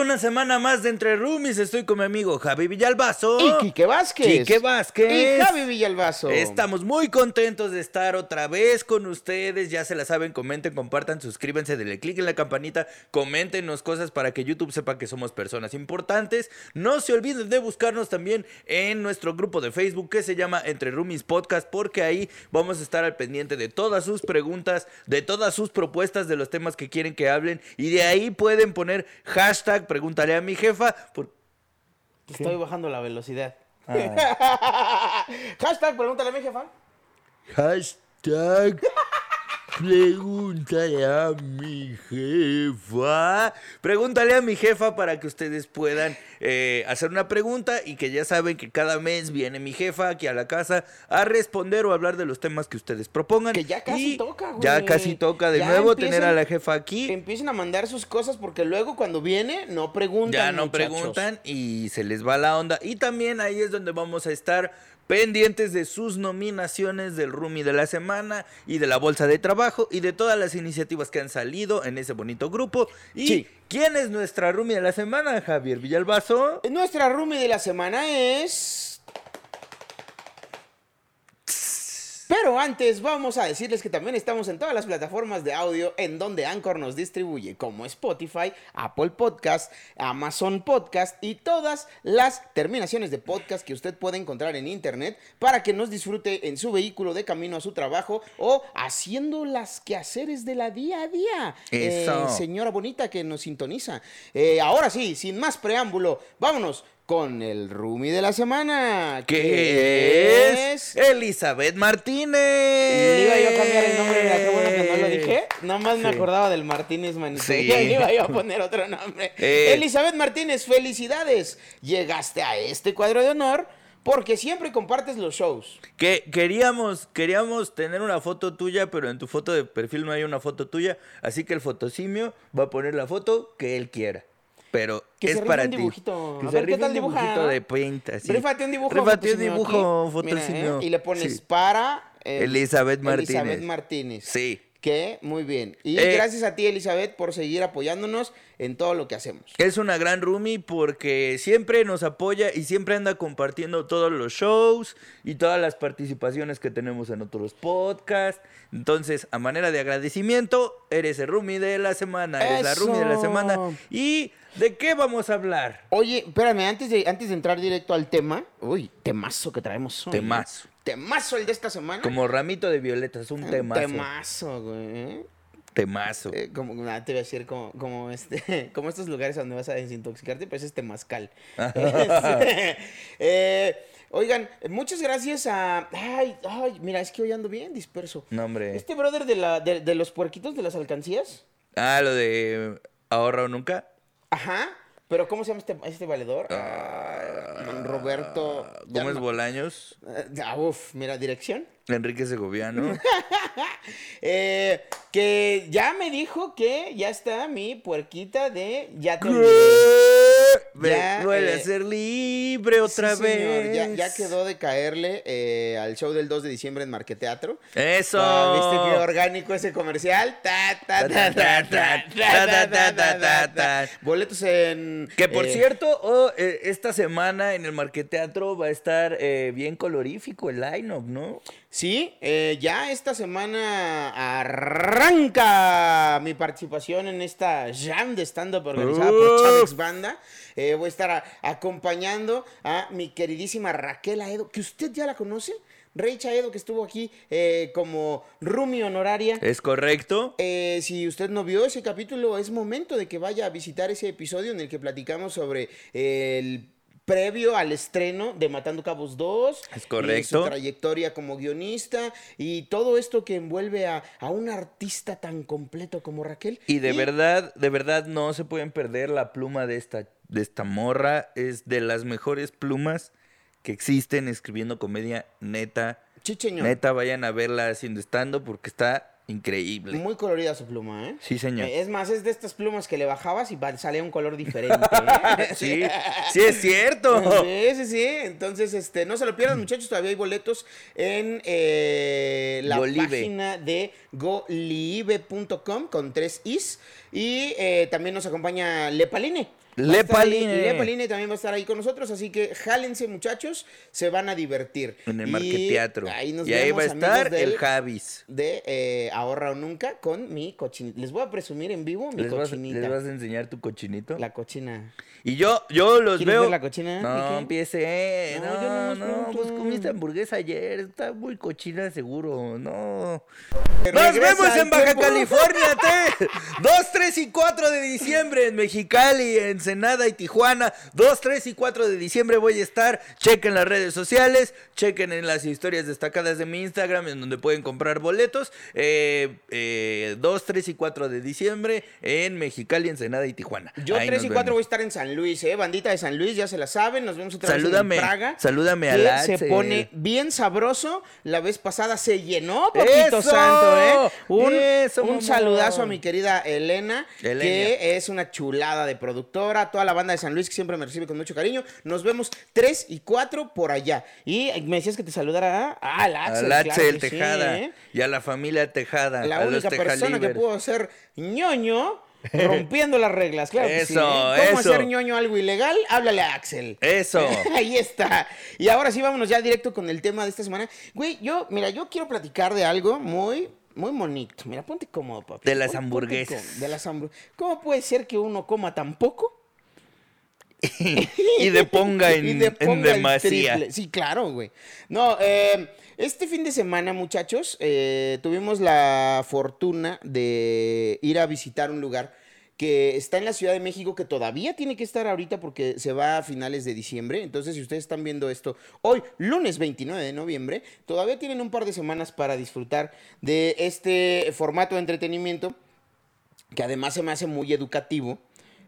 una semana más de Entre Roomies. Estoy con mi amigo Javi Villalbazo. Y Quique Vázquez. Quique Vázquez. Y Javi Villalbazo. Estamos muy contentos de estar otra vez con ustedes. Ya se la saben, comenten, compartan, suscríbanse, denle click en la campanita, coméntenos cosas para que YouTube sepa que somos personas importantes. No se olviden de buscarnos también en nuestro grupo de Facebook que se llama Entre Roomies Podcast, porque ahí vamos a estar al pendiente de todas sus preguntas, de todas sus propuestas de los temas que quieren que hablen. Y de ahí pueden poner hashtag pregúntale a mi jefa. Por... Estoy bajando la velocidad. Ah. Hashtag, pregúntale a mi jefa. Hashtag. Pregúntale a mi jefa. Pregúntale a mi jefa para que ustedes puedan eh, hacer una pregunta y que ya saben que cada mes viene mi jefa aquí a la casa a responder o hablar de los temas que ustedes propongan. Que ya casi Y toca, güey. Ya casi toca de Ya nuevo tener a la jefa aquí. Empiecen a mandar sus cosas porque luego cuando viene no preguntan. Ya no muchachos. preguntan y se les va la onda. Y también ahí es donde vamos a estar pendientes de sus nominaciones del Rumi de la semana y de la bolsa de trabajo y de todas las iniciativas que han salido en ese bonito grupo. ¿Y Sí. quién es nuestra Rumi de la semana, Javier Villalbazo? Nuestra roomie de la semana es. Pero antes vamos a decirles que también estamos en todas las plataformas de audio en donde Anchor nos distribuye, como Spotify, Apple Podcast, Amazon Podcast y todas las terminaciones de podcast que usted puede encontrar en internet para que nos disfrute en su vehículo de camino a su trabajo o haciendo las quehaceres de la día a día. Eso. Eh, señora bonita que nos sintoniza. Eh, ahora sí, sin más preámbulo, vámonos con el Rumi de la semana. ¿Qué es? Elizabeth Martínez. Iba yo a cambiar el nombre, mira, qué bueno que no lo dije. Nomás me acordaba del Martínez Manito. Sí. Iba yo a poner otro nombre. Eh. Elizabeth Martínez, felicidades. Llegaste a este cuadro de honor porque siempre compartes los shows. Que queríamos, queríamos tener una foto tuya, pero en tu foto de perfil no hay una foto tuya, así que el fotosimio va a poner la foto que él quiera. Pero Que es para ti. dibujito. Que A se ver, ¿qué tal un dibuja? dibujito de paint, así. Rífate un dibujo. Rífate un dibujo. ¿eh? Y le pones Sí. para... eh, Elizabeth Martínez. Elizabeth Martínez. Sí. Que muy bien. Y Eh. gracias a ti, Elizabeth, por seguir apoyándonos en todo lo que hacemos. Es una gran roomie porque siempre nos apoya y siempre anda compartiendo todos los shows y todas las participaciones que tenemos en otros podcasts. Entonces, a manera de agradecimiento, eres el roomie de la semana, eres la roomie de la ¡Eso! semana. ¿Y de qué vamos a hablar? Oye, espérame, antes de, antes de entrar directo al tema. Uy, temazo que traemos hoy. Temazo. Temazo el de esta semana. Como ramito de violetas, un Un temazo. Temazo, güey. Temazo. Eh, como, nada, te voy a decir como, como, este, como estos lugares donde vas a desintoxicarte, pues es temazcal. Eh, oigan, muchas gracias a... Ay, ay, mira, es que hoy ando bien disperso. No, hombre. Este brother de, la, de, de los puerquitos de las alcancías. Ah, lo de ahorra o nunca. Ajá. Pero ¿cómo se llama este, este valedor? Ah, don Roberto... Gómez no- Bolaños, Eh, ah, uf, mira, dirección. Enrique Segoviano. Eh, que ya me dijo que ya está mi puerquita de ya te ¿Qué? olvidé. Me ya, ser libre otra vez. Ya, quedó de caerle al show del 2 de diciembre en Marqueteatro. ¡Eso! Ah, ¿Viste qué orgánico ese comercial? Boletos en... Que por cierto, esta semana en el Marqueteatro va a estar bien colorífico el line-up, ¿no? Sí, ya esta semana arranca mi participación en esta jam de stand-up organizada por Chavex Banda. Eh, voy a estar a- acompañando a mi queridísima Raquel Aedo, que usted ya la conoce. Reicha Aedo, que estuvo aquí eh, como Rumi honoraria. ¿Es correcto? Eh, si usted no vio ese capítulo, es momento de que vaya a visitar ese episodio en el que platicamos sobre el previo al estreno de Matando Cabos 2. Es y correcto. su trayectoria como guionista y todo esto que envuelve a, a un artista tan completo como Raquel. Y de verdad, de verdad no se pueden perder la pluma de esta, de esta morra. Es de las mejores plumas que existen escribiendo comedia neta. Chicheño. Neta, vayan a verla haciendo estando porque está increíble. Muy colorida su pluma, ¿eh? Sí, señor. Es más, es de estas plumas que le bajabas y salía un color diferente. ¿eh? Sí, sí es cierto. Sí, sí, sí. Entonces, este, no se lo pierdan, muchachos. Todavía hay boletos en eh, la Golive. página de golive.com con tres is. Y eh, también nos acompaña Lepaline. Lepaline. Lepaline también va a estar ahí con nosotros, así que jálense muchachos, se van a divertir. En el Y Marqueteatro. Ahí nos y ahí va a estar del- el Javis. De eh, Ahorra o Nunca con mi cochinita. Les voy a presumir en vivo mi ¿Les vas, cochinita. les vas a enseñar tu cochinito? La cochina. Y yo, yo los ¿Quieres veo. ver la cochina, No, empiece. No, No, yo nomás no, pregunto. pues comiste hamburguesa ayer. Está muy cochina seguro. No. Nos vemos en Baja tiempo. California, T. 2, 3 y 4 de diciembre en Mexicali, Ensenada y Tijuana. 2, 3 y 4 de diciembre voy a estar. Chequen las redes sociales, chequen en las historias destacadas de mi Instagram, en donde pueden comprar boletos. Eh, eh, 2, 3 y 4 de diciembre en Mexicali, Ensenada y Tijuana. Yo Ahí 3 y nos 4 voy a estar en San Luis, ¿eh? Bandita de San Luis, ya se la saben. Nos vemos otra Salúdame, vez en Praga. salúdame a Latzel. Se pone bien sabroso. La vez pasada se llenó, Papito ¡Eso! Santo, ¿eh? Un, ¡Eso, un saludazo a mi querida Elena, Elenia. que es una chulada de productora. Toda la banda de San Luis que siempre me recibe con mucho cariño. Nos vemos 3 y 4 por allá. Y me decías que te saludara a al A Axel. Claro sí, Tejada ¿eh? y a la familia Tejada. La a los única persona que pudo ser ñoño rompiendo las reglas, claro que sí, Eso, ¿eh? ¿Cómo eso. hacer ñoño algo ilegal? Háblale a Axel. Eso. Ahí está. Y ahora sí, vámonos ya directo con el tema de esta semana. Güey, yo, mira, yo quiero platicar de algo muy, muy bonito. Mira, ponte cómodo, papi. De las Pon- ponte hamburguesas. De las hamburguesas. ¿Cómo puede ser que uno coma tan poco? Y de ponga en, Y en demasía. Sí, claro, güey. No, eh, este fin de semana, muchachos, eh, tuvimos la fortuna de ir a visitar un lugar que está en la Ciudad de México, que todavía tiene que estar ahorita porque se va a finales de diciembre. Entonces, si ustedes están viendo esto hoy, lunes 29 de noviembre, todavía tienen un par de semanas para disfrutar de este formato de entretenimiento que además se me hace muy educativo,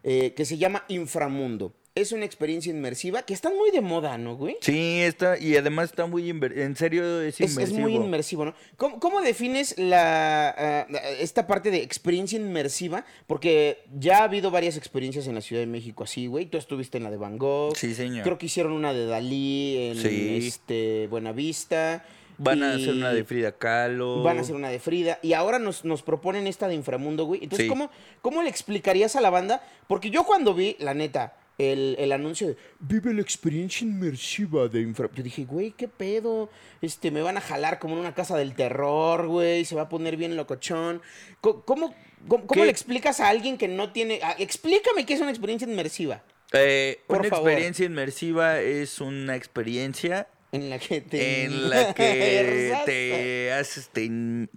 eh, que se llama Inframundo. Es una experiencia inmersiva que está muy de moda, ¿no, güey? Sí, está, y además está muy en serio es inmersivo. es muy inmersivo, ¿no? ¿Cómo, cómo defines la, ah, esta parte de experiencia inmersiva? Porque ya ha habido varias experiencias en la Ciudad de México así, güey. Tú estuviste en la de Van Gogh. Sí, señor. Creo que hicieron una de Dalí en Sí. este, Buenavista. Van a hacer una de Frida Kahlo. Van a hacer una de Frida. Y ahora nos, nos proponen esta de Inframundo, güey. Entonces, Sí. ¿cómo, ¿cómo le explicarías a la banda? Porque yo cuando vi, la neta, el, el anuncio de Vive la experiencia inmersiva de Inframundo. Yo dije, güey, ¿qué pedo? Este, me van a jalar como en una casa del terror, güey. Se va a poner bien locochón. Co- ¿Cómo, cómo, cómo le explicas a alguien que no tiene... ah, explícame qué es una experiencia inmersiva. Eh, Por una favor. experiencia inmersiva es una experiencia En la que te... en la que te haces, te,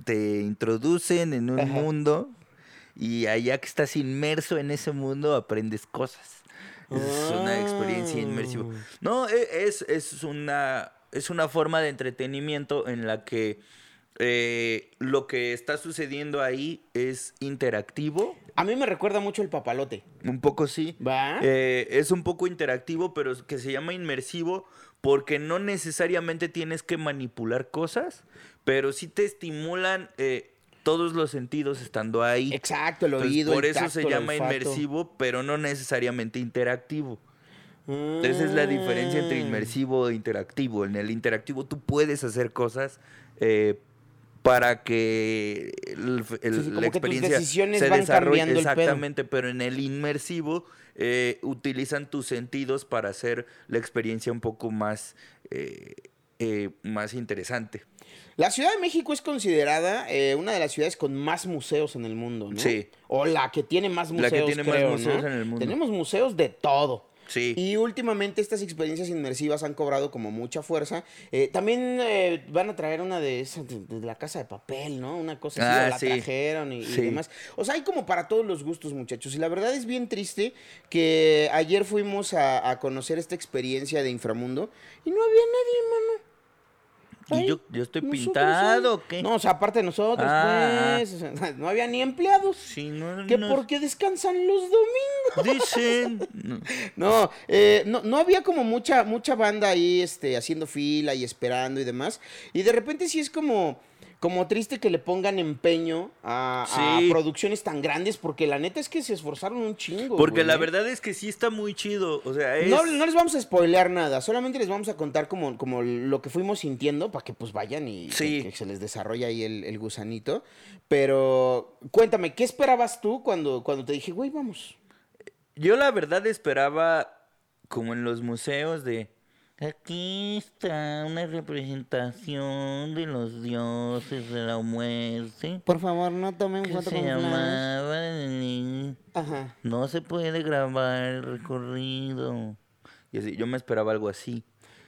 te introducen en un Ajá. mundo y allá que estás inmerso en ese mundo aprendes cosas. Es una experiencia inmersiva. Ah. No, e- es, es una es una forma de entretenimiento en la que eh, lo que está sucediendo ahí es interactivo. A mí me recuerda mucho el papalote. Un poco sí. ¿Va? Eh, es un poco interactivo, pero que se llama inmersivo porque no necesariamente tienes que manipular cosas, pero sí te estimulan eh, todos los sentidos estando ahí. Exacto, el Entonces, oído, por el eso tacto, se llama inmersivo, pero no necesariamente interactivo. Esa es la diferencia entre Mm. inmersivo e interactivo. En el interactivo tú puedes hacer cosas eh, para que el- el- Sí, sí, como la tus experiencia decisiones se van desarrolle cambiando el exactamente, pero en el inmersivo eh, utilizan tus sentidos para hacer la experiencia un poco más, eh, eh, más interesante. La Ciudad de México es considerada eh, una de las ciudades con más museos en el mundo, ¿no? Sí. O la que tiene más La museos, que tiene más creo, museos ¿no? en el mundo. Tenemos museos de todo. Sí. Y últimamente estas experiencias inmersivas han cobrado como mucha fuerza. Eh, también eh, van a traer una de esas de, de la casa de papel, ¿no? Una cosa así, Ah, la sí. trajeron y, y Sí. demás. O sea, hay como para todos los gustos, muchachos. Y la verdad es bien triste que ayer fuimos a, a conocer esta experiencia de inframundo y no había nadie, mano. Y yo, yo estoy nosotros, pintado. ¿o ¿qué? No, o sea, aparte de nosotros, Ah. pues. o sea, no había ni empleados. Sí, no, Que no- porque descansan los domingos. Dicen. no. No, eh, no, no había como mucha, mucha banda ahí este, haciendo fila y esperando y demás. Y de repente sí es como, como triste que le pongan empeño a, producciones tan grandes, porque la neta es que se esforzaron un chingo. Porque güey, la ¿eh? verdad es que sí está muy chido. O sea, es. No, no les vamos a spoilear nada, solamente les vamos a contar como, como lo que fuimos sintiendo para que pues vayan y Sí. que, que se les desarrolle ahí el, el gusanito. Pero cuéntame, ¿qué esperabas tú cuando, cuando te dije, güey, vamos? yo la verdad esperaba, como en los museos, de aquí está una representación de los dioses de la muerte. Por favor, no tomen que foto se con flash. llamaba el- Ajá. No se puede grabar el recorrido. Y así, yo me esperaba algo así.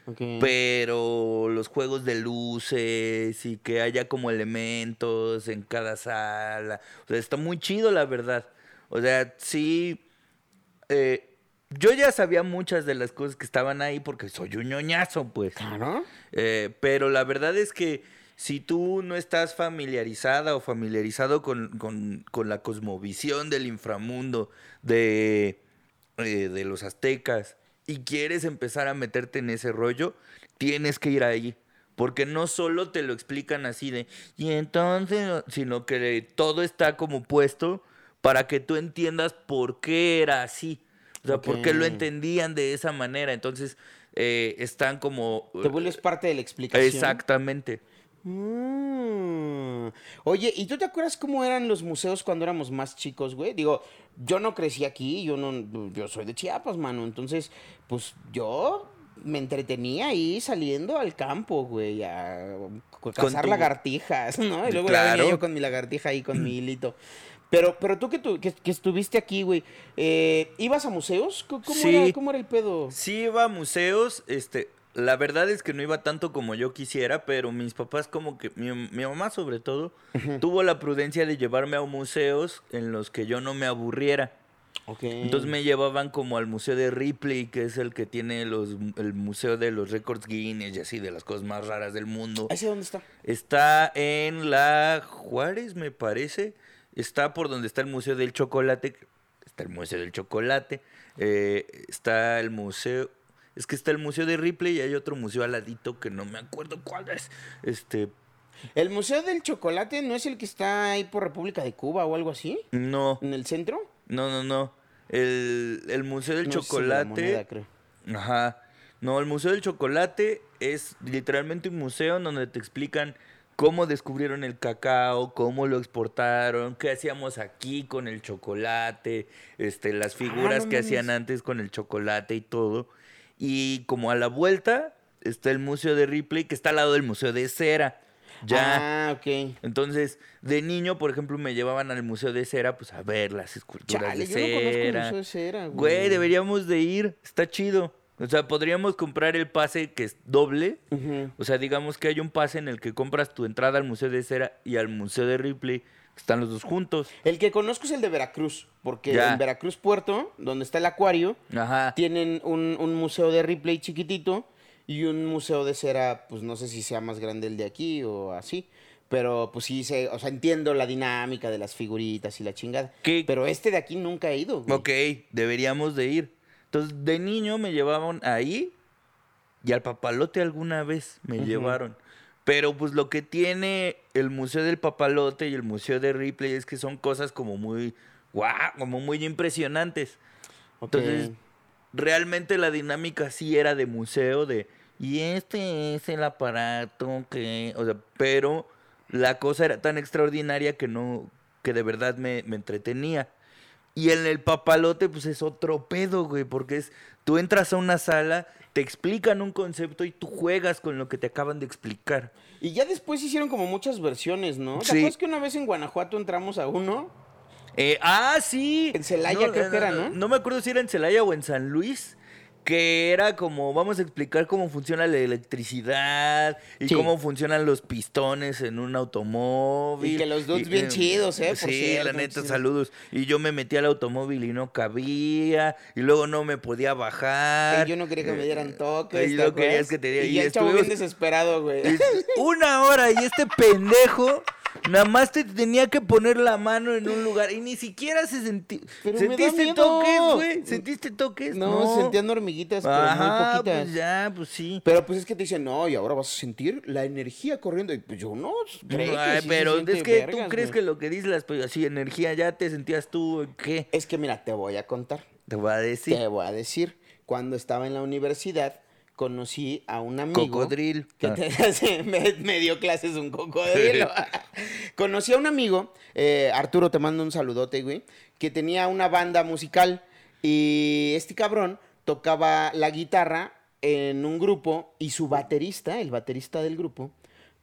Ok. Pero los juegos de luces y que haya como elementos en cada sala. O sea, está muy chido, la verdad. O sea, sí. eh, yo ya sabía muchas de las cosas que estaban ahí porque soy un ñoñazo, pues. Claro. Eh, pero la verdad es que si tú no estás familiarizada o familiarizado con, con- con la cosmovisión del inframundo de, eh, de los aztecas y quieres empezar a meterte en ese rollo, tienes que ir ahí. Porque no solo te lo explican así de, y entonces, sino que todo está como puesto para que tú entiendas por qué era así. O sea, por qué lo entendían de esa manera. Entonces, eh, están como... Te vuelves parte de la explicación. Exactamente. Mm. Oye, ¿y tú te acuerdas cómo eran los museos cuando éramos más chicos, güey? Digo, yo no crecí aquí, yo no, yo soy de Chiapas, mano. Entonces, pues yo me entretenía ahí saliendo al campo, güey, a cazar tu- lagartijas, ¿no? Y luego ya venía yo con mi lagartija ahí, con mi hilito. Pero, pero tú que, tú, que, que estuviste aquí, güey, eh, ¿ibas a museos? ¿Cómo, Sí. era, ¿Cómo era el pedo? Sí iba a museos, este, la verdad es que no iba tanto como yo quisiera, pero mis papás como que, mi, mi mamá sobre todo, tuvo la prudencia de llevarme a museos en los que yo no me aburriera. Ok. Entonces me llevaban como al museo de Ripley, que es el que tiene los, el museo de los récords Guinness y así, de las cosas más raras del mundo. ¿Ese dónde está? Está en la Juárez, me parece. Está por donde está el Museo del Chocolate. Está el Museo del Chocolate. eh, está el museo. Es que está el Museo de Ripley y hay otro museo al ladito que no me acuerdo cuál es. Este. ¿El Museo del Chocolate no es el que está ahí por República de Cuba o algo así? No, ¿En el centro? no, no, no. El, el Museo del No, Chocolate. Moneda, creo. Ajá. No, el Museo del Chocolate es literalmente un museo en donde te explican cómo descubrieron el cacao, cómo lo exportaron, qué hacíamos aquí con el chocolate, este, las figuras Ah, no que hacían antes con el chocolate y todo. Y como a la vuelta está el Museo de Ripley, que está al lado del Museo de Cera. Ya. Ah, ok. Entonces, de niño, por ejemplo, me llevaban al Museo de Cera, pues a ver las esculturas Chale, de yo no conozco el cera. Museo de Cera, güey. Güey, deberíamos de ir, está chido. O sea, podríamos comprar el pase que es doble. Ujú. O sea, digamos que hay un pase en el que compras tu entrada al Museo de Cera y al Museo de Ripley, que están los dos juntos. El que conozco es el de Veracruz, porque Ya. en Veracruz Puerto, donde está el acuario, Ajá. tienen un, un museo de Ripley chiquitito y un museo de cera, pues no sé si sea más grande el de aquí o así. Pero pues sí, sé, o sea, entiendo la dinámica de las figuritas y la chingada. ¿Qué? Pero este de aquí nunca he ido. güey. Ok, deberíamos de ir. Entonces, de niño me llevaban ahí y al papalote alguna vez me llevaron. Pero pues lo que tiene el Museo del Papalote y el Museo de Ripley es que son cosas como muy, guau, como muy impresionantes. Entonces, realmente la dinámica sí era de museo, de, y este es el aparato que, o sea, pero la cosa era tan extraordinaria que no, que de verdad me, me entretenía. Y en el papalote, pues es otro pedo, güey, porque es, tú entras a una sala, te explican un concepto y tú juegas con lo que te acaban de explicar. Y ya después hicieron como muchas versiones, ¿no? ¿Te Sí. acuerdas que una vez en Guanajuato entramos a uno? Eh, ah, sí. En Celaya creo que era, ¿no? No me acuerdo si era en Celaya o en San Luis. Que era como, vamos a explicar cómo funciona la electricidad y Sí. cómo funcionan los pistones en un automóvil. Y que los dudes bien chidos, ¿eh? Por sí, la neta, saludos. Y yo me metí al automóvil y no cabía. Y luego no me podía bajar. Y yo no quería que me dieran toques. Y ¿te no querías que te dieran. Y ya el chavo bien desesperado, güey. Una hora y este pendejo nada más te tenía que poner la mano en un lugar y ni siquiera se sentí. Pero ¿Sentiste toques, güey? ¿Sentiste toques? No, sentían hormiguitas, pero Ajá, muy poquitas. pues ya, pues sí. Pero pues es que te dicen, no, y ahora vas a sentir la energía corriendo. Y pues yo no, creo que Ay, sí se pero es que tú crees que lo que dices, las pues, así, energía, ya te sentías tú, ¿qué? Es que mira, te voy a contar. Te voy a decir. Te voy a decir. Cuando estaba en la universidad, conocí a un amigo. Cocodril. Que Ah. te- sí, me, me dio clases un cocodrilo. conocí a un amigo, eh, Arturo, te mando un saludote, güey, que tenía una banda musical Y este cabrón tocaba la guitarra en un grupo y su baterista, el baterista del grupo,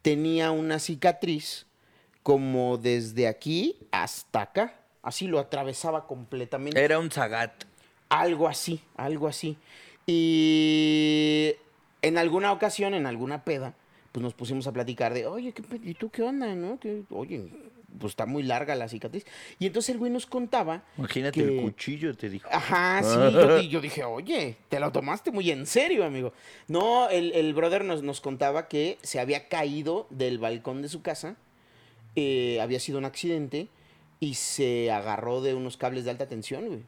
tenía una cicatriz como desde aquí hasta acá. Así lo atravesaba completamente. Era un zagat. Algo así, algo así. Y en alguna ocasión, en alguna peda, pues nos pusimos a platicar de, oye, ¿qué, ¿y tú qué onda, no? Que, oye, pues está muy larga la cicatriz. Y entonces el güey nos contaba. Imagínate el cuchillo, te dijo. Ajá, sí. Yo, dije, oye, te lo tomaste muy en serio, amigo. No, el, brother nos, nos contaba que se había caído del balcón de su casa. Eh, había sido un accidente y se agarró de unos cables de alta tensión, güey.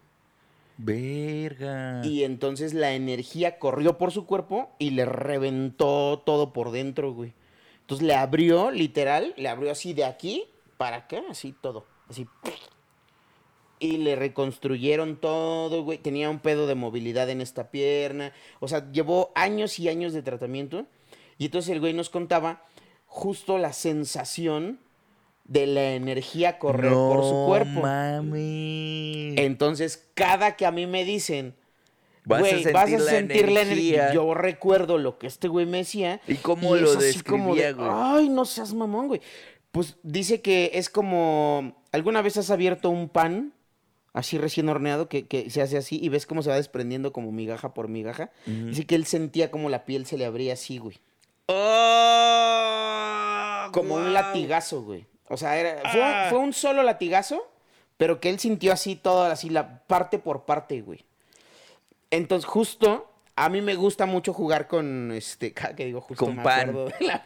Verga. Y entonces la energía corrió por su cuerpo y le reventó todo por dentro, güey. Entonces le abrió, literal, le abrió así de aquí para acá, así todo. Así. Y le reconstruyeron todo, güey. Tenía un pedo de movilidad en esta pierna. O sea, llevó años y años de tratamiento. Y entonces el güey nos contaba justo la sensación de la energía correr por su cuerpo. Mami. Entonces, cada que a mí me dicen, güey, vas a sentir, la, energía. Yo recuerdo lo que este güey me decía. ¿Y cómo lo describía, güey? Ay, no seas mamón, güey. Pues dice que es como. ¿Alguna vez has abierto un pan? Así recién horneado, que, se hace así y ves cómo se va desprendiendo como migaja por migaja. Dice que él sentía como la piel se le abría así, güey. Oh, como un latigazo, güey. O sea, era, ah. fue, un solo latigazo, pero que él sintió así todo, así la parte por parte, güey. Entonces, justo, a mí me gusta mucho jugar con, este, ¿qué digo? Justo con pan.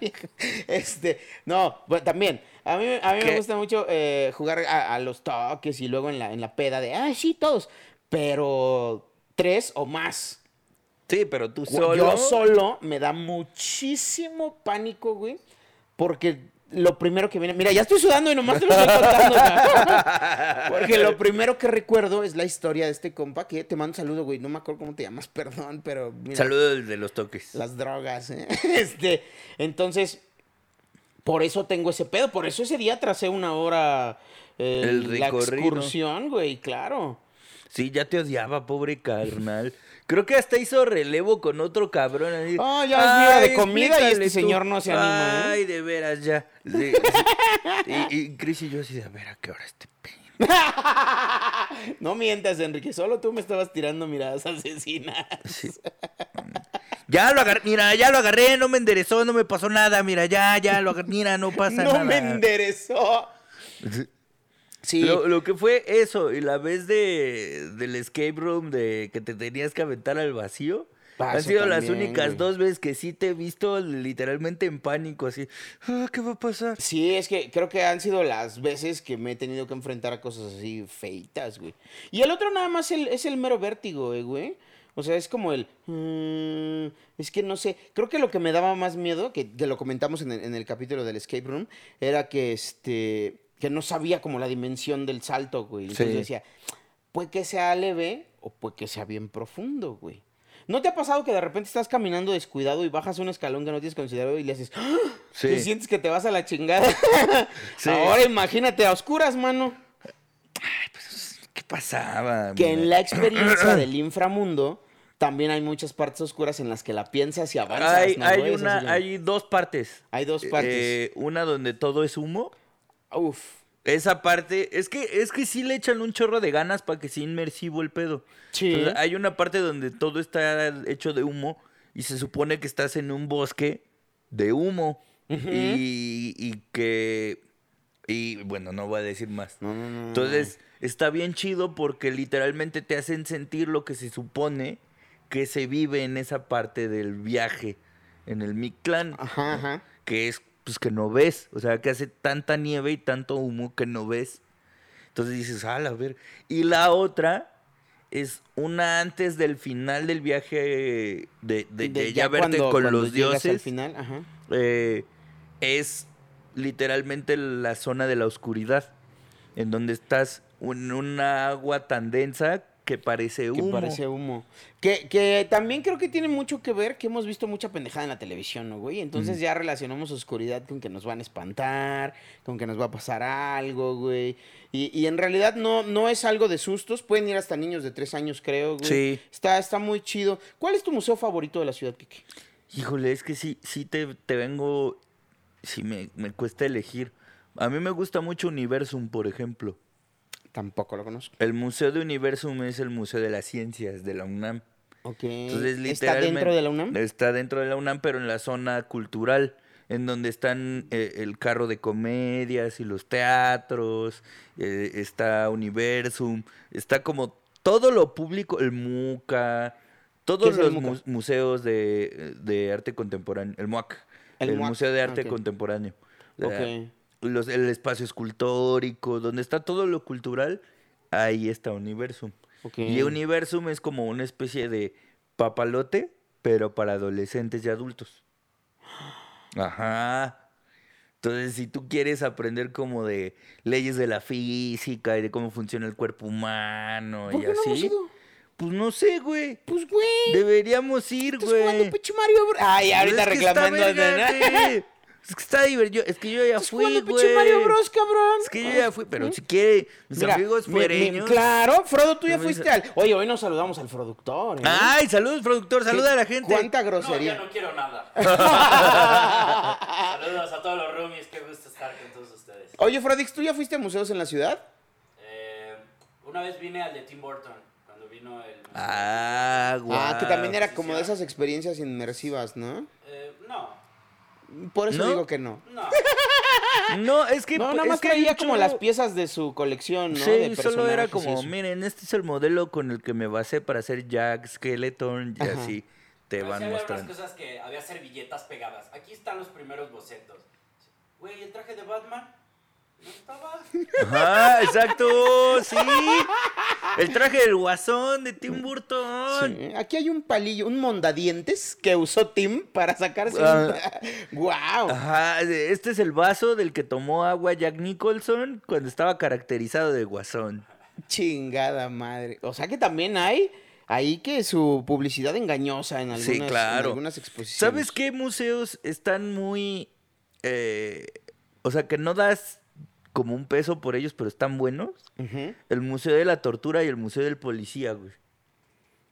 Este, no, bueno, también, a mí, a mí me gusta mucho eh, jugar a, los toques y luego en la, en la peda de, ay, sí, todos, pero tres o más. Sí, pero tú solo. Yo solo me da muchísimo pánico, güey, porque lo primero que viene. Mira, ya estoy sudando y nomás te lo estoy contando. Porque lo primero que recuerdo es la historia de este compa que te mando un saludo, güey. No me acuerdo cómo te llamas, perdón, pero. Saludo de los toques. Las drogas, ¿eh? Este. Entonces, por eso tengo ese pedo. Por eso ese día tracé una hora. Eh, El la excursión, güey, claro. Sí, ya te odiaba, pobre carnal. Creo que hasta hizo relevo con otro cabrón. Así. Oh, ya es de comida y este señor no se anima. ¿eh? Ay, de veras, ya. y, y Chris y yo así de, a ver, ¿a qué hora este no mientas, Enrique. Solo tú me estabas tirando miradas asesinas. Ya lo agarré, mira, ya lo agarré, no me enderezó, no me pasó nada, mira, ya, ya lo agarré, mira, no pasa nada. No me enderezó. Sí. Lo, que fue eso, y la vez de, del escape room de que te tenías que aventar al vacío. Ah, han sido las únicas dos veces que sí te he visto literalmente en pánico, así, ah, ¿qué va a pasar? Sí, es que creo que han sido las veces que me he tenido que enfrentar a cosas así feitas, güey. Y el otro nada más es el mero vértigo, eh, güey. O sea, es como el... Mm, es que no sé, creo que lo que me daba más miedo, que, lo comentamos en el, en el capítulo del escape room, era que este que no sabía como la dimensión del salto, güey. Entonces decía, puede que sea leve o puede que sea bien profundo, güey. ¿No te ha pasado que de repente estás caminando descuidado y bajas un escalón que no tienes considerado y le haces, ¡Ah! sí. sientes que te vas a la chingada? Ahora imagínate a oscuras, mano. Ay, pues, ¿qué pasaba? Que en la experiencia del inframundo también hay muchas partes oscuras en las que la piensas y avanzas. Hay, hay, una, hay dos partes. Hay dos partes. Eh, una donde todo es humo Uf. Esa parte, es que, es que sí le echan un chorro de ganas para que sea inmersivo el pedo. Sí. hay una parte donde todo está hecho de humo y se supone que estás en un bosque de humo. y, y, que. Y bueno, no voy a decir más. Entonces, está bien chido porque literalmente te hacen sentir lo que se supone que se vive en esa parte del viaje en el Mictlán. Ajá, ajá. Que es pues que no ves. O sea, que hace tanta nieve y tanto humo que no ves. Entonces dices, ah, a ver. Y la otra es una antes del final del viaje de, de, ya, verte con los dioses. Al final, ajá. Eh, es literalmente la zona de la oscuridad. En donde estás en una agua tan densa que parece Que humo. parece humo. Que, que también creo que tiene mucho que ver que hemos visto mucha pendejada en la televisión, ¿no, güey? Entonces ya relacionamos oscuridad con que nos van a espantar, con que nos va a pasar algo, güey. Y, y en realidad no, no es algo de sustos. Pueden ir hasta niños de tres años, creo, güey. Sí. Está, está muy chido. ¿Cuál es tu museo favorito de la ciudad, Kike? Híjole, es que sí, sí te, te vengo. Sí, me, me cuesta elegir. A mí me gusta mucho Universum, por ejemplo. Tampoco lo conozco. El Museo de Universum es el Museo de las Ciencias de la UNAM. Ok. Entonces, ¿Está dentro de la UNAM? Está dentro de la UNAM, pero en la zona cultural, en donde están eh, el carro de comedias y los teatros, eh, está Universum, está como todo lo público, el MUCA, todos los mu- museos de, de arte contemporáneo, el MUAC, El el, MUAC, Museo de Arte. Contemporáneo. O sea, Ok. Los- el espacio escultórico, donde está todo lo cultural, ahí está Universum. Y Universum es como una especie de papalote, pero para adolescentes y adultos. Ajá. Entonces, si tú quieres aprender como de leyes de la física y de cómo funciona el cuerpo humano ¿Por y qué no hemos así, ido? pues no sé, güey. Pues, güey. Deberíamos ir, Estás jugando güey. Pecho Mario. Ay, ahorita reclamando. verga. Es que está divertido. Es que yo ya Estás fui, jugando güey. Pecho Mario Bros, cabrón. Es que yo ya fui, pero si quiere, mis Mira, amigos mi- mi- fuereños. claro, Frodo, tú ya me fuiste al. Oye, hoy nos saludamos al productor. ¿eh? Ay, saludos, productor. Saluda a la gente. ¿Cuánta No, grosería? no quiero nada. Saludos a todos los roomies, qué gusto estar con todos ustedes. Oye, Frodix, ¿tú ya fuiste a museos en la ciudad? Eh, una vez vine al de Tim Burton, cuando vino el... Ah, guau. Ah, que también era como de esas experiencias inmersivas, ¿no? Eh, no, Por eso ¿No? digo que no. no. No, es que. No, nada más traía como las piezas de su colección, ¿no? Sí, de solo era como, miren, este es el modelo con el que me basé para hacer Jack Skeleton y Ajá. así te Pero sí van había mostrando. cosas que había servilletas pegadas. Aquí están los primeros bocetos. Güey, el traje de Batman. Ajá, exacto, sí. El traje del guasón de Tim Burton. Sí, Aquí hay un palillo, un mondadientes que usó Tim para sacarse Ah. un... ¡Wow! Ajá, este es el vaso del que tomó agua Jack Nicholson cuando estaba caracterizado de guasón. Chingada madre. O sea que también hay ahí que su publicidad engañosa en algunas, Sí, en claro. algunas exposiciones. ¿Sabes qué museos están muy... eh, o sea, que no das como un peso por ellos, pero están buenos? El Museo de la Tortura y el Museo del Policía, güey.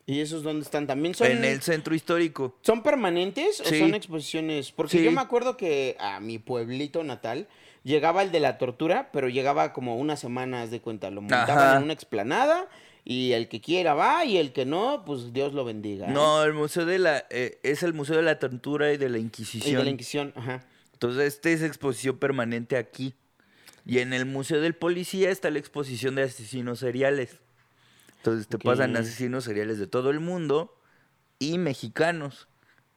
¿Y esos dónde están? ¿También son, En el centro histórico. son permanentes o Sí. son exposiciones? Porque Sí. yo me acuerdo que a mi pueblito natal llegaba el de la tortura, pero llegaba como unas semanas de cuenta. Lo montaban Ajá. en una explanada y el que quiera va y el que no, pues Dios lo bendiga. ¿eh? No, el Museo de la... eh, es el Museo de la Tortura y de la Y Inquisición. de la Inquisición, ajá. Entonces, este es exposición permanente aquí. Y en el Museo del Policía está la exposición de asesinos seriales. Entonces, te pasan Ok. asesinos seriales de todo el mundo y mexicanos.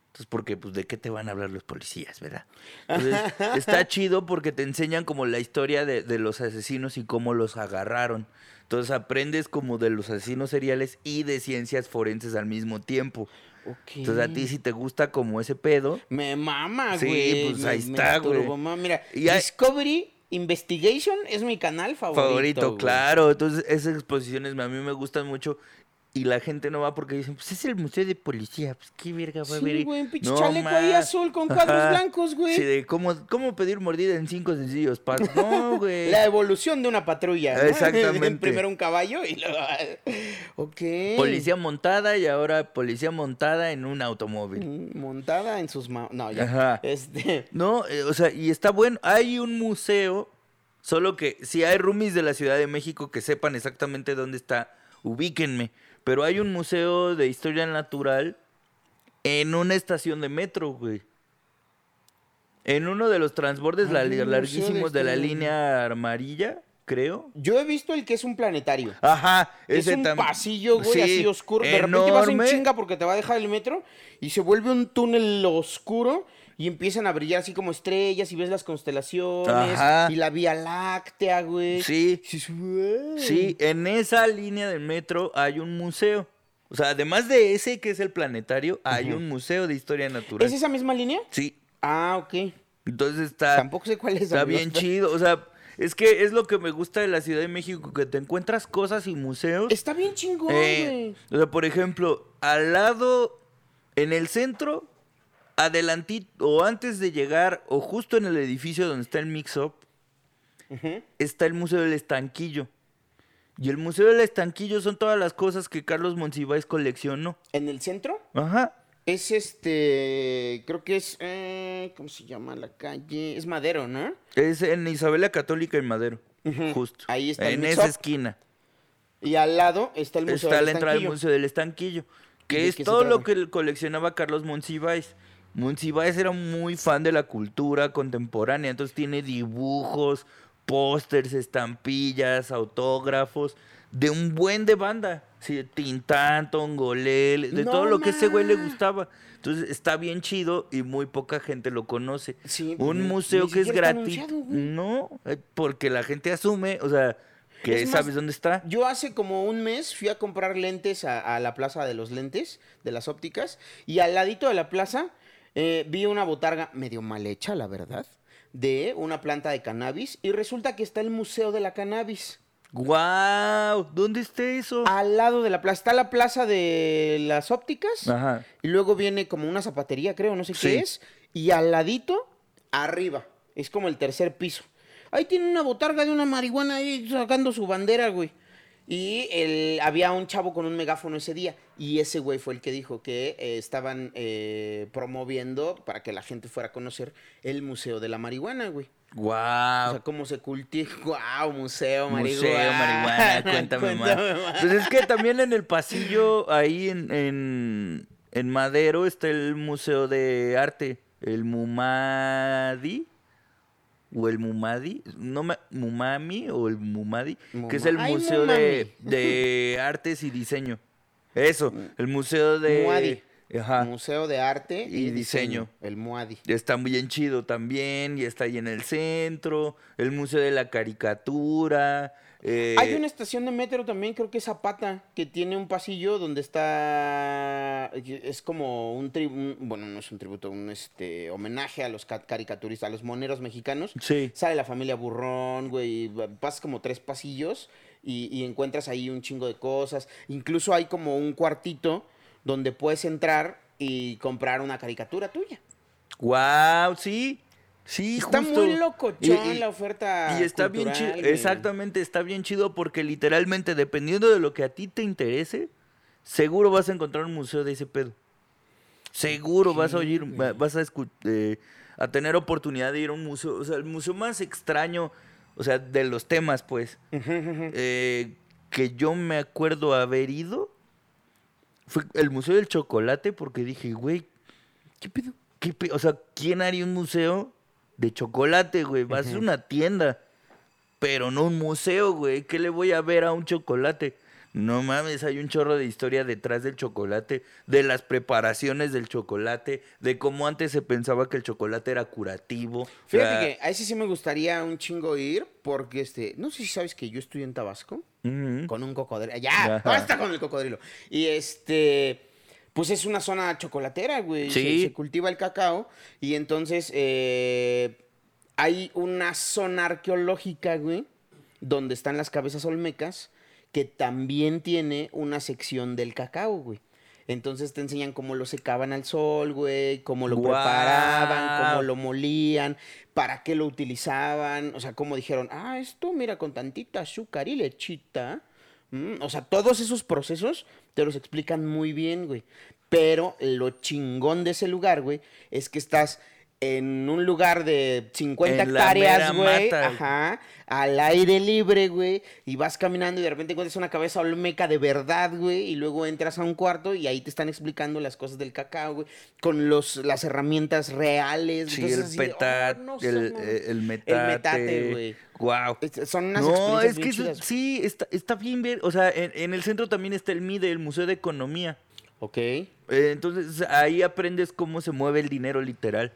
Entonces, porque, pues, ¿de qué te van a hablar los policías, verdad? Entonces, está chido porque te enseñan como la historia de, de los asesinos y cómo los agarraron. Entonces, aprendes como de los asesinos seriales y de ciencias forenses al mismo tiempo. Ok. Entonces, a ti si te gusta como ese pedo, Me mama, Sí, güey. pues me- ahí me está, güey. Mira, Y Discovery Investigation es mi canal favorito. favorito, güey. claro. Entonces, esas exposiciones a mí me gustan mucho. Y la gente no va porque dicen, pues es el museo de policía. Pues qué verga va a ver. Sí, ahí?". güey, un pinche No, chaleco ahí ma. azul con cuadros Ajá. blancos, güey. Sí, de cómo, cómo pedir mordida en cinco sencillos pasos. No, güey. La evolución de una patrulla. ¿no? Exactamente. Primero un caballo y luego. Ok. Policía montada y ahora policía montada en un automóvil. Mm, Montada en sus manos. No, ya. Ajá. Este. No, eh, o sea, y está bueno. Hay un museo, solo que si hay roomies de la Ciudad de México que sepan exactamente dónde está, ubíquenme. Pero hay un museo de historia natural en una estación de metro, güey. En uno de los transbordes la- un de larguísimos de la línea amarilla, creo. Yo he visto el que es un planetario. Ajá, Es ese un tam- pasillo, güey, Sí, así oscuro. De repente vas en enorme. chinga porque te va a dejar el metro y se vuelve un túnel oscuro y empiezan a brillar así como estrellas y ves las constelaciones Ajá. y la Vía Láctea, güey. Sí. Sí, en esa línea del metro hay un museo. O sea, además de ese que es el planetario, hay un museo de historia natural. ¿Es esa misma línea? Sí. Ah, ok. Entonces está, Tampoco sé cuál es. está amigo. bien chido. O sea, Es que es lo que me gusta de la Ciudad de México, que te encuentras cosas y museos. Está bien chingón, Eh, güey. o sea, por ejemplo, al lado, en el centro, adelantito, o antes de llegar, o justo en el edificio donde está el Mix-Up, está el Museo del Estanquillo. Y el Museo del Estanquillo son todas las cosas que Carlos Monsiváis coleccionó. ¿En el centro? Ajá. Es este. Creo que es. eh, ¿Cómo se llama la calle? Es Madero, ¿no? Es en Isabela Católica en Madero. Justo. Ahí está el En esa esquina. Y al lado está el Museo está del la entrada del Estanquillo. Museo del Estanquillo. ¿Y Que es todo lo que coleccionaba Carlos Monsiváis. Monsiváis era muy fan de la cultura contemporánea. Entonces tiene dibujos, pósters, estampillas, autógrafos. De un buen de banda. Sí, Tintán, Tongolele, de No todo lo que ese güey le gustaba. Entonces está bien chido y muy poca gente lo conoce. Sí, un museo que es gratis. No, eh, porque la gente asume, o sea, que Es más, sabes dónde está. Yo hace como un mes fui a comprar lentes a, a la plaza de los lentes, de las ópticas, y al ladito de la plaza eh, vi una botarga medio mal hecha, la verdad, de una planta de cannabis, y resulta que está el Museo de la Cannabis. ¡Guau! ¿Dónde está eso? Al lado de la plaza, está la plaza de las ópticas, Ajá. y luego viene como una zapatería, creo, no sé Sí. qué es, y al ladito, arriba, es como el tercer piso. Ahí tiene una botarga de una marihuana ahí sacando su bandera, güey. Y el, había un chavo con un megáfono ese día. Y ese güey fue el que dijo que eh, estaban eh, promoviendo para que la gente fuera a conocer el Museo de la Marihuana, güey. O ¡Guau! sea, cómo se cultiva. ¡Wow! Museo Marihuana. Museo, marihuana, cuéntame, más. Pues es que también en el pasillo, ahí en, en, en Madero, está el Museo de Arte, el Mumadi. O el Mumadi, no Mumami o el Mumadi, que es el Ay, Museo de, de Artes y Diseño. Eso, el Museo de... Muadi. Ajá. Museo de Arte y, Y diseño. diseño. El Muadi. Está bien chido también, y está ahí en el centro, el Museo de la Caricatura. Eh, Hay una estación de metro también, creo que es Zapata, que tiene un pasillo donde está. Es como un tributo. Bueno, no es un tributo, un este homenaje a los ca- caricaturistas, a los moneros mexicanos. Sí. Sale la familia Burrón, güey. Pasas como tres pasillos y, y encuentras ahí un chingo de cosas. Incluso hay como un cuartito donde puedes entrar y comprar una caricatura tuya. Wow, sí. Sí, Está justo. muy locochón la oferta. Y está bien chido, exactamente, está bien chido porque literalmente dependiendo de lo que a ti te interese, seguro vas a encontrar un museo de ese pedo. Seguro vas a oír, va- vas a, eh, a tener oportunidad de ir a un museo, o sea, el museo más extraño, o sea, de los temas, pues, eh, que yo me acuerdo haber ido, fue el Museo del Chocolate porque dije, güey, ¿qué pedo? ¿Qué pe- O sea, ¿quién haría un museo de chocolate, güey? Va a ser una tienda, pero no un museo, güey. ¿Qué le voy a ver a un chocolate? No mames, hay un chorro de historia detrás del chocolate, de las preparaciones del chocolate, de cómo antes se pensaba que el chocolate era curativo. Fíjate O sea, que a ese sí me gustaría un chingo ir, porque este, no sé si sabes que yo estudié en Tabasco con un cocodrilo. Ya, basta con el cocodrilo. Y este, pues es una zona chocolatera, güey. Se- Sí. Se, cultiva el cacao y entonces eh, hay una zona arqueológica, güey, donde están las cabezas olmecas, que también tiene una sección del cacao, güey. Entonces te enseñan cómo lo secaban al sol, güey, cómo lo preparaban, cómo lo molían, para qué lo utilizaban, o sea, cómo dijeron, ah, esto mira con tantita azúcar y lechita. Mm, o sea, todos esos procesos te los explican muy bien, güey. Pero lo chingón de ese lugar, güey, es que estás en un lugar de 50 En la hectáreas, güey. Ajá. Al aire libre, güey. Y vas caminando y de repente encuentras una cabeza olmeca de verdad, güey. Y luego entras a un cuarto y ahí te están explicando las cosas del cacao, güey. Con los, las herramientas reales. Sí, Entonces, el petate, oh, no el, eh, el mamón. metate. El metate, güey. Wow. Es- Son unas No, es que eso- sí, está, está bien ver. O sea, en, en el centro también está el MIDE, el Museo de Economía. Ok. Eh, entonces ahí aprendes cómo se mueve el dinero literal.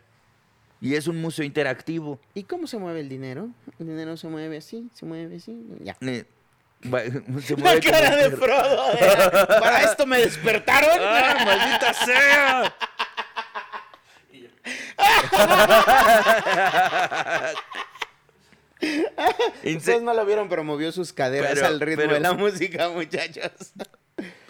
Y es un museo interactivo. ¿Y cómo se mueve el dinero? El dinero se mueve así, se mueve así. Ya. Eh, va- se La mueve cara de. Frodo. Para esto me despertaron. ¡Ah, maldita sea! Ustedes no lo vieron, pero movió sus caderas Pero- al ritmo pero- de la música, muchachos.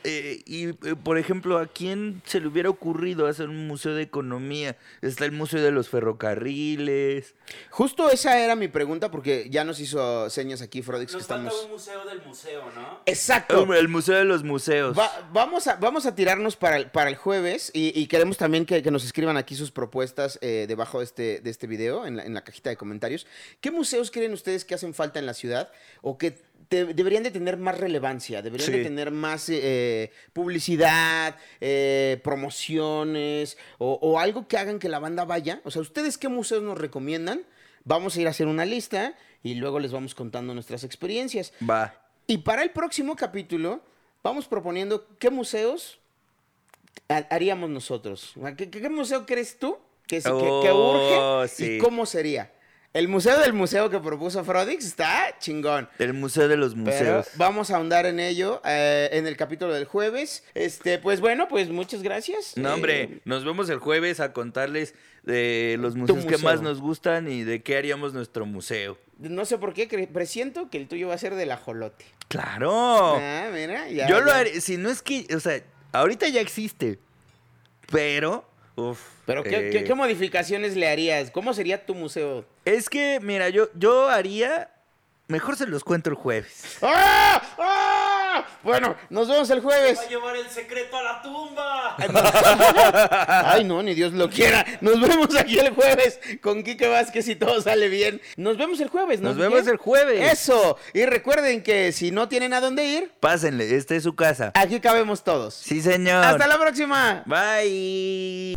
Eh, y, eh, por ejemplo, ¿a quién se le hubiera ocurrido hacer un museo de economía? Está el Museo de los Ferrocarriles. Justo esa era mi pregunta, porque ya nos hizo señas aquí, Frodix, que Nos falta estamos. un museo del museo, ¿no? Exacto. El Museo de los Museos. Va- vamos, a, vamos a tirarnos para el, para el jueves y, y queremos también que, que nos escriban aquí sus propuestas eh, debajo de este, de este video, en la, en la cajita de comentarios. ¿Qué museos creen ustedes que hacen falta en la ciudad o que te- deberían de tener más relevancia, deberían de tener más eh, publicidad, eh, promociones o, o algo que hagan que la banda vaya? O sea, ¿ustedes qué museos nos recomiendan? Vamos a ir a hacer una lista y luego les vamos contando nuestras experiencias. Va. Y para el próximo capítulo, vamos proponiendo qué museos ha- haríamos nosotros. ¿Qué, qué- museo crees tú que, que- que Oh, urge sí. y cómo sería? El museo del museo que propuso Frodix está chingón. El Museo de los Pero Museos. vamos a ahondar en ello eh, en el capítulo del jueves. Este, pues bueno, pues muchas gracias. No, Eh, hombre, nos vemos el jueves a contarles de los museos que más nos gustan y de qué haríamos nuestro museo. no sé por qué, presiento que el tuyo va a ser del ajolote. ¡Claro! Ah, mira, ya. Yo lo haré, si no es que, o sea, ahorita ya existe, pero, uf, Pero ¿qué, eh, qué- qué modificaciones le harías? ¿Cómo sería tu museo? Es que, mira, yo, yo haría, mejor se los cuento el jueves. ¡Ah! ¡Ah! Bueno, nos vemos el jueves. Va a llevar el secreto a la tumba. Ay, no, ni Dios lo quiera. Nos vemos aquí el jueves con Quique Vázquez y todo sale bien. Nos vemos el jueves, ¿no? Nos vemos el jueves. Eso. Y recuerden que si no tienen a dónde ir, Pásenle, esta es su casa. aquí cabemos todos. Sí, señor. Hasta la próxima. Bye.